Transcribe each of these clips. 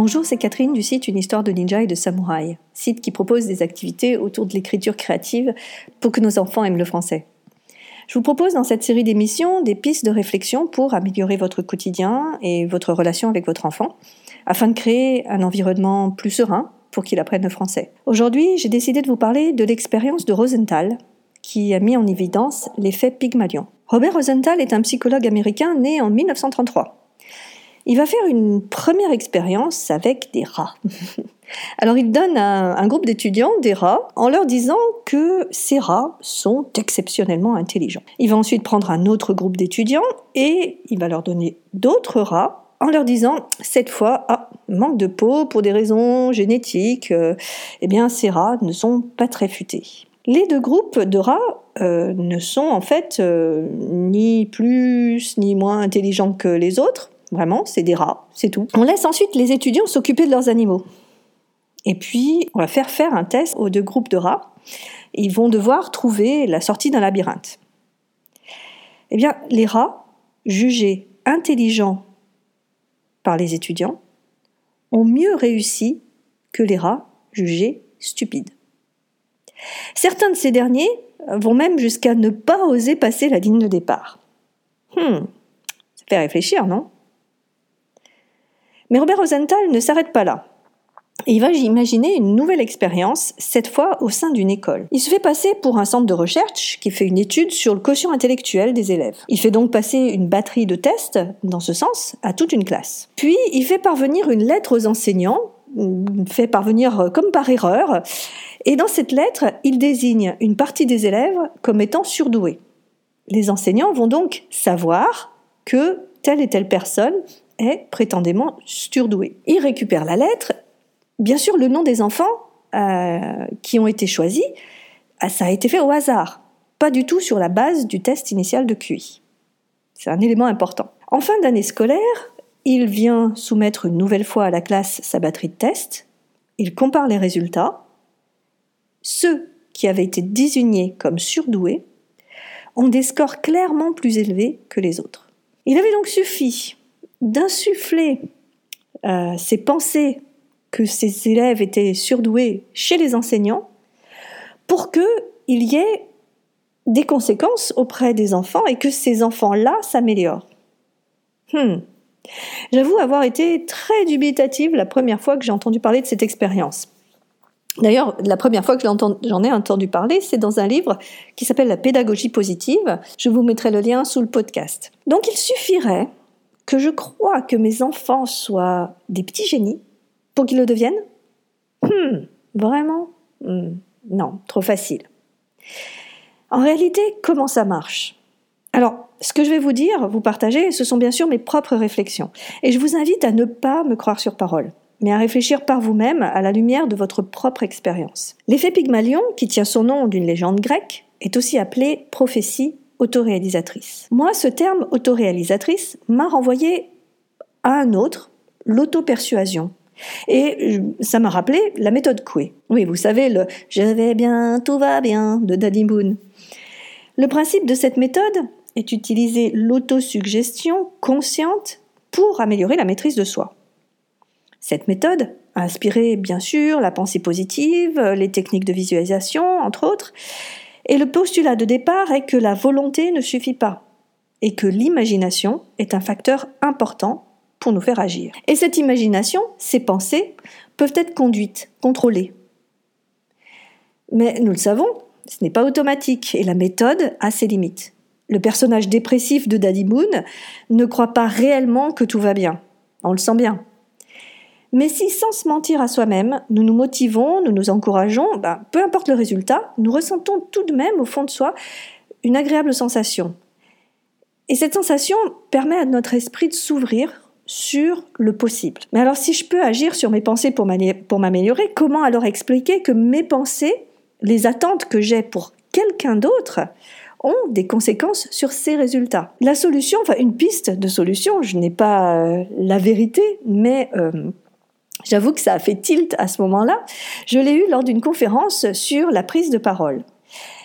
Bonjour, c'est Catherine du site Une histoire de ninja et de samouraï, site qui propose des activités autour de l'écriture créative pour que nos enfants aiment le français. Je vous propose dans cette série d'émissions des pistes de réflexion pour améliorer votre quotidien et votre relation avec votre enfant, afin de créer un environnement plus serein pour qu'il apprenne le français. Aujourd'hui, j'ai décidé de vous parler de l'expérience de Rosenthal, qui a mis en évidence l'effet Pygmalion. Robert Rosenthal est un psychologue américain né en 1933. Il va faire une première expérience avec des rats. Alors il donne à un groupe d'étudiants des rats en leur disant que ces rats sont exceptionnellement intelligents. Il va ensuite prendre un autre groupe d'étudiants et il va leur donner d'autres rats en leur disant cette fois, ah, manque de peau pour des raisons génétiques, euh, eh bien ces rats ne sont pas très futés. Les deux groupes de rats euh, ne sont en fait euh, ni plus ni moins intelligents que les autres. Vraiment, c'est des rats, c'est tout. On laisse ensuite les étudiants s'occuper de leurs animaux. Et puis, on va faire faire un test aux deux groupes de rats. Ils vont devoir trouver la sortie d'un labyrinthe. Eh bien, les rats, jugés intelligents par les étudiants, ont mieux réussi que les rats jugés stupides. Certains de ces derniers vont même jusqu'à ne pas oser passer la ligne de départ. Hmm, ça fait réfléchir, non? Mais Robert Rosenthal ne s'arrête pas là. il va imaginer une nouvelle expérience, cette fois au sein d'une école. Il se fait passer pour un centre de recherche qui fait une étude sur le quotient intellectuel des élèves. Il fait donc passer une batterie de tests, dans ce sens, à toute une classe. Puis, il fait parvenir une lettre aux enseignants, fait parvenir comme par erreur, et dans cette lettre, il désigne une partie des élèves comme étant surdoués. Les enseignants vont donc savoir que telle et telle personne est prétendument surdoué. Il récupère la lettre. Bien sûr, le nom des enfants euh, qui ont été choisis, euh, ça a été fait au hasard, pas du tout sur la base du test initial de QI. C'est un élément important. En fin d'année scolaire, il vient soumettre une nouvelle fois à la classe sa batterie de tests. Il compare les résultats. Ceux qui avaient été désignés comme surdoués ont des scores clairement plus élevés que les autres. Il avait donc suffi d'insuffler euh, ces pensées que ces élèves étaient surdoués chez les enseignants pour qu'il y ait des conséquences auprès des enfants et que ces enfants-là s'améliorent. Hmm. J'avoue avoir été très dubitative la première fois que j'ai entendu parler de cette expérience. D'ailleurs, la première fois que j'en ai entendu parler, c'est dans un livre qui s'appelle La pédagogie positive. Je vous mettrai le lien sous le podcast. Donc il suffirait que je crois que mes enfants soient des petits génies pour qu'ils le deviennent hmm, Vraiment hmm, Non, trop facile. En réalité, comment ça marche? Alors, ce que je vais vous dire, vous partager, ce sont bien sûr mes propres réflexions. Et je vous invite à ne pas me croire sur parole, mais à réfléchir par vous-même à la lumière de votre propre expérience. L'effet Pygmalion, qui tient son nom d'une légende grecque, est aussi appelé prophétie autoréalisatrice. Moi, ce terme autoréalisatrice m'a renvoyé à un autre, l'auto-persuasion. Et ça m'a rappelé la méthode Coué. Oui, vous savez, le je vais bien, tout va bien de Daddy Moon. Le principe de cette méthode est d'utiliser l'autosuggestion consciente pour améliorer la maîtrise de soi. Cette méthode a inspiré, bien sûr, la pensée positive, les techniques de visualisation, entre autres, et le postulat de départ est que la volonté ne suffit pas et que l'imagination est un facteur important pour nous faire agir. Et cette imagination, ces pensées, peuvent être conduites, contrôlées. Mais nous le savons, ce n'est pas automatique et la méthode a ses limites. Le personnage dépressif de Daddy Moon ne croit pas réellement que tout va bien. On le sent bien. Mais si sans se mentir à soi-même, nous nous motivons, nous nous encourageons, ben, peu importe le résultat, nous ressentons tout de même au fond de soi une agréable sensation. Et cette sensation permet à notre esprit de s'ouvrir sur le possible. Mais alors si je peux agir sur mes pensées pour m'améliorer, comment alors expliquer que mes pensées, les attentes que j'ai pour quelqu'un d'autre, ont des conséquences sur ces résultats? La solution, enfin une piste de solution, je n'ai pas euh, la vérité, mais euh, J'avoue que ça a fait tilt à ce moment-là. Je l'ai eu lors d'une conférence sur la prise de parole.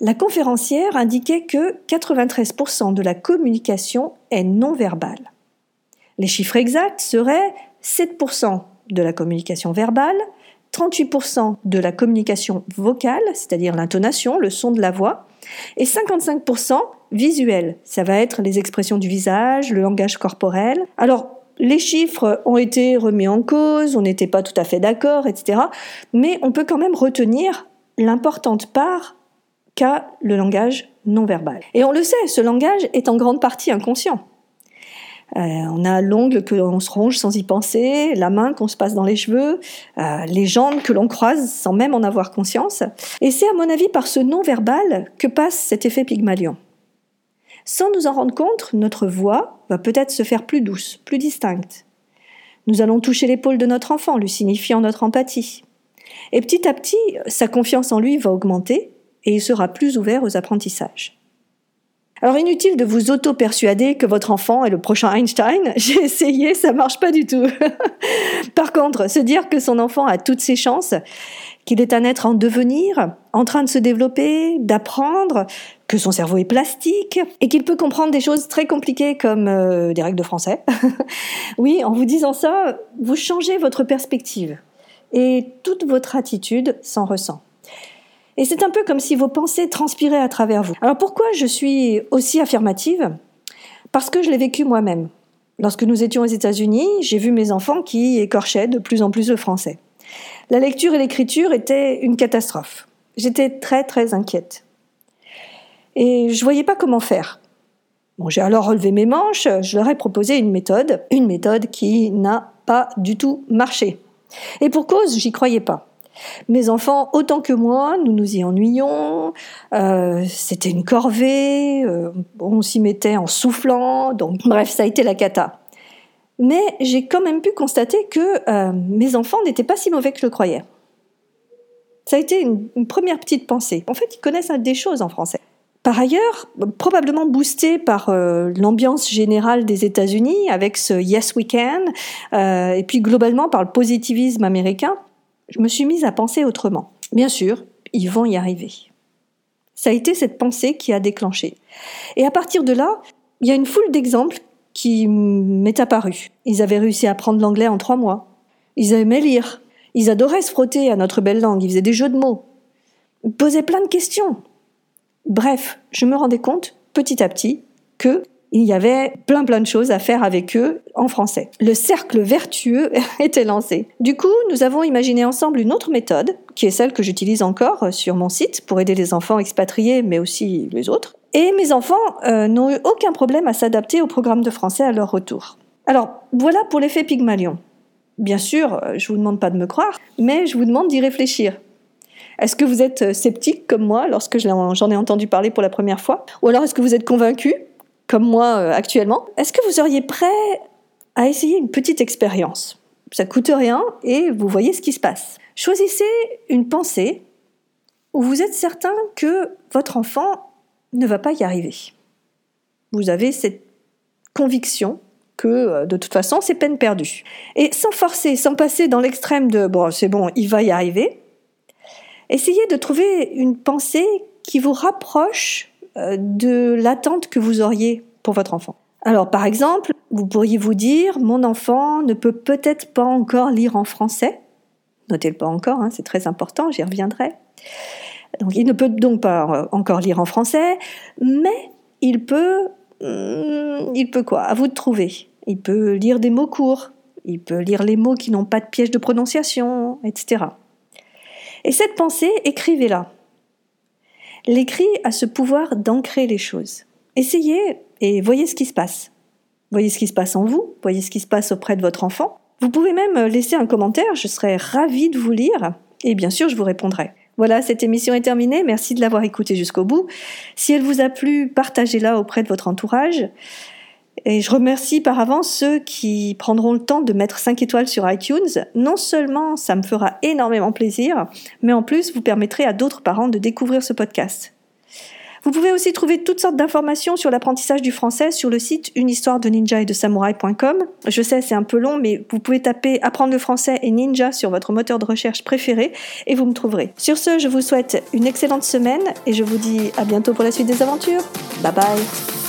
La conférencière indiquait que 93% de la communication est non verbale. Les chiffres exacts seraient 7% de la communication verbale, 38% de la communication vocale, c'est-à-dire l'intonation, le son de la voix, et 55% visuel. Ça va être les expressions du visage, le langage corporel. Alors, les chiffres ont été remis en cause, on n'était pas tout à fait d'accord, etc. Mais on peut quand même retenir l'importante part qu'a le langage non verbal. Et on le sait, ce langage est en grande partie inconscient. Euh, on a l'ongle que l'on se ronge sans y penser, la main qu'on se passe dans les cheveux, euh, les jambes que l'on croise sans même en avoir conscience. Et c'est à mon avis par ce non-verbal que passe cet effet Pygmalion. Sans nous en rendre compte, notre voix va peut-être se faire plus douce, plus distincte. Nous allons toucher l'épaule de notre enfant, lui signifiant notre empathie. Et petit à petit, sa confiance en lui va augmenter et il sera plus ouvert aux apprentissages. Alors inutile de vous auto-persuader que votre enfant est le prochain Einstein. J'ai essayé, ça marche pas du tout. Par contre, se dire que son enfant a toutes ses chances, qu'il est un être en devenir, en train de se développer, d'apprendre, que son cerveau est plastique et qu'il peut comprendre des choses très compliquées comme euh, des règles de français. oui, en vous disant ça, vous changez votre perspective et toute votre attitude s'en ressent. Et c'est un peu comme si vos pensées transpiraient à travers vous. Alors pourquoi je suis aussi affirmative? Parce que je l'ai vécu moi-même. Lorsque nous étions aux États-Unis, j'ai vu mes enfants qui écorchaient de plus en plus le français. La lecture et l'écriture étaient une catastrophe. J'étais très très inquiète. Et je voyais pas comment faire. Bon, j'ai alors relevé mes manches, je leur ai proposé une méthode, une méthode qui n'a pas du tout marché. Et pour cause, j'y croyais pas. Mes enfants, autant que moi, nous nous y ennuyions. Euh, c'était une corvée. Euh, on s'y mettait en soufflant. Donc, bref, ça a été la cata. Mais j'ai quand même pu constater que euh, mes enfants n'étaient pas si mauvais que je le croyais. Ça a été une, une première petite pensée. En fait, ils connaissent des choses en français. Par ailleurs, probablement boosté par l'ambiance générale des États-Unis avec ce Yes We Can, et puis globalement par le positivisme américain, je me suis mise à penser autrement. Bien sûr, ils vont y arriver. Ça a été cette pensée qui a déclenché. Et à partir de là, il y a une foule d'exemples qui m'est apparu. Ils avaient réussi à apprendre l'anglais en trois mois. Ils aimaient lire. Ils adoraient se frotter à notre belle langue. Ils faisaient des jeux de mots. Ils posaient plein de questions. Bref, je me rendais compte, petit à petit, que il y avait plein plein de choses à faire avec eux en français. Le cercle vertueux était lancé. Du coup, nous avons imaginé ensemble une autre méthode, qui est celle que j'utilise encore sur mon site pour aider les enfants expatriés, mais aussi les autres. Et mes enfants euh, n'ont eu aucun problème à s'adapter au programme de français à leur retour. Alors, voilà pour l'effet Pygmalion. Bien sûr, euh, je vous demande pas de me croire, mais je vous demande d'y réfléchir. Est-ce que vous êtes euh, sceptique comme moi lorsque j'en ai entendu parler pour la première fois? Ou alors est-ce que vous êtes convaincu comme moi euh, actuellement, est-ce que vous seriez prêt à essayer une petite expérience? Ça coûte rien et vous voyez ce qui se passe. Choisissez une pensée où vous êtes certain que votre enfant ne va pas y arriver. Vous avez cette conviction que euh, de toute façon c'est peine perdue. Et sans forcer, sans passer dans l'extrême de bon c'est bon, il va y arriver, essayez de trouver une pensée qui vous rapproche euh, de l'attente que vous auriez pour votre enfant. Alors par exemple, vous pourriez vous dire, mon enfant ne peut peut-être pas encore lire en français. Notez le pas encore, hein, c'est très important, j'y reviendrai. Donc il ne peut donc pas euh, encore lire en français, mais il peut, hmm, il peut quoi? À vous de trouver. Il peut lire des mots courts, il peut lire les mots qui n'ont pas de piège de prononciation, etc. Et cette pensée, écrivez-la. L'écrit a ce pouvoir d'ancrer les choses. Essayez et voyez ce qui se passe. Voyez ce qui se passe en vous, voyez ce qui se passe auprès de votre enfant. Vous pouvez même laisser un commentaire, je serais ravie de vous lire et bien sûr je vous répondrai. Voilà, cette émission est terminée. Merci de l'avoir écoutée jusqu'au bout. Si elle vous a plu, partagez-la auprès de votre entourage. Et je remercie par avance ceux qui prendront le temps de mettre 5 étoiles sur iTunes. Non seulement ça me fera énormément plaisir, mais en plus vous permettrez à d'autres parents de découvrir ce podcast. Vous pouvez aussi trouver toutes sortes d'informations sur l'apprentissage du français sur le site histoire de ninja et de samouraï.com. Je sais, c'est un peu long, mais vous pouvez taper apprendre le français et ninja sur votre moteur de recherche préféré et vous me trouverez. Sur ce, je vous souhaite une excellente semaine et je vous dis à bientôt pour la suite des aventures. Bye bye